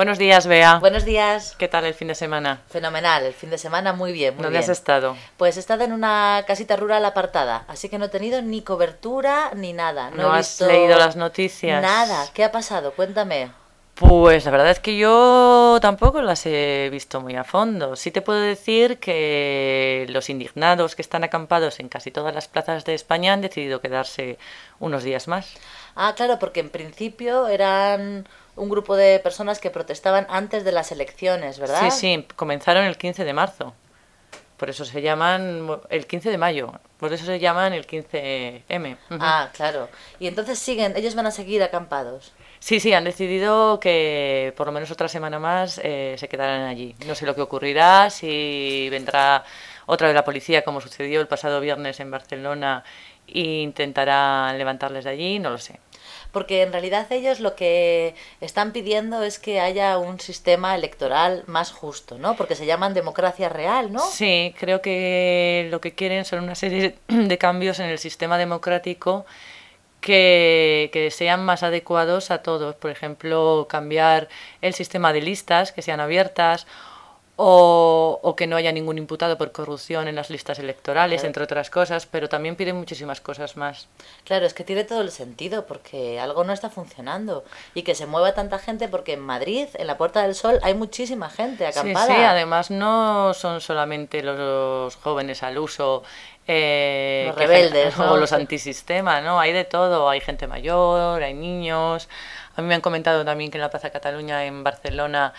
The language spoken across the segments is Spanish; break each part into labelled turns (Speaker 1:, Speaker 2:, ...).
Speaker 1: Buenos días, Bea.
Speaker 2: Buenos días.
Speaker 1: ¿Qué tal el fin de semana?
Speaker 2: Fenomenal, el fin de semana muy bien, muy
Speaker 1: ¿Dónde
Speaker 2: bien.
Speaker 1: has estado?
Speaker 2: Pues he estado en una casita rural apartada, así que no he tenido ni cobertura ni nada. No,
Speaker 1: ¿No
Speaker 2: he
Speaker 1: has
Speaker 2: visto
Speaker 1: leído las noticias?
Speaker 2: Nada. ¿Qué ha pasado? Cuéntame.
Speaker 1: Pues la verdad es que yo tampoco las he visto muy a fondo. Sí te puedo decir que los indignados que están acampados en casi todas las plazas de España han decidido quedarse unos días más.
Speaker 2: Ah, claro, porque en principio eran un grupo de personas que protestaban antes de las elecciones, ¿verdad?
Speaker 1: Sí, sí, comenzaron el 15 de marzo. Por eso se llaman el 15 de mayo. Por eso se llaman el 15M. Ujú.
Speaker 2: Ah, claro. Y entonces siguen, ellos van a seguir acampados.
Speaker 1: Sí, sí, han decidido que por lo menos otra semana más eh, se quedarán allí. No sé lo que ocurrirá, si vendrá otra vez la policía, como sucedió el pasado viernes en Barcelona, e intentará levantarles de allí, no lo sé.
Speaker 2: Porque en realidad ellos lo que están pidiendo es que haya un sistema electoral más justo, ¿no? Porque se llaman democracia real, ¿no?
Speaker 1: Sí, creo que lo que quieren son una serie de cambios en el sistema democrático que, que, sean más adecuados a todos. Por ejemplo, cambiar el sistema de listas, que sean abiertas, o, o que no haya ningún imputado por corrupción en las listas electorales,
Speaker 2: Claro.
Speaker 1: entre otras cosas, pero también piden muchísimas cosas más.
Speaker 2: Claro, es que tiene todo el sentido porque algo no está funcionando y que se mueva tanta gente porque en Madrid, en la Puerta del Sol, hay muchísima gente acampada.
Speaker 1: sí, además no son solamente los jóvenes al uso. eh,
Speaker 2: Los rebeldes, ¿no?
Speaker 1: o los antisistema, ¿no? Hay de todo, hay gente mayor, hay niños. A mí me han comentado también que en la Plaza Cataluña en Barcelona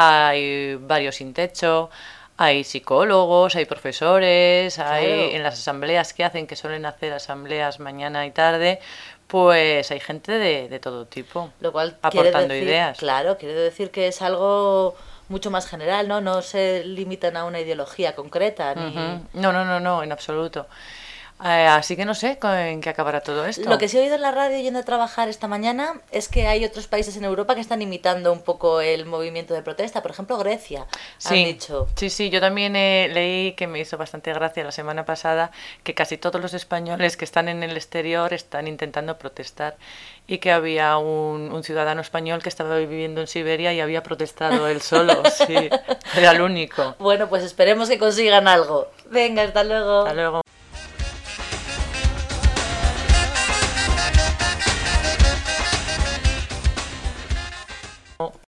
Speaker 1: hay varios sin techo, hay psicólogos, hay profesores, hay en las asambleas que hacen, que suelen hacer asambleas mañana y tarde, pues hay gente de, de todo tipo.
Speaker 2: Lo cual
Speaker 1: aportando
Speaker 2: decir,
Speaker 1: ideas.
Speaker 2: Claro, quiere decir que es algo mucho más general, ¿no? No se limitan a una ideología concreta. Ni...
Speaker 1: No, no, no, no, en absoluto. Eh, así que no sé en qué acabará todo esto.
Speaker 2: Lo que sí he oído en la radio yendo a trabajar esta mañana es que hay otros países en Europa que están imitando un poco el movimiento de protesta. Por ejemplo, Grecia, han
Speaker 1: Sí,
Speaker 2: dicho.
Speaker 1: sí, sí, yo también eh, leí que me hizo bastante gracia la semana pasada que casi todos los españoles que están en el exterior están intentando protestar y que había un, un ciudadano español que estaba viviendo en Siberia y había protestado él solo, sí, era el único.
Speaker 2: Bueno, pues esperemos que consigan algo. Venga, hasta luego.
Speaker 1: Hasta luego.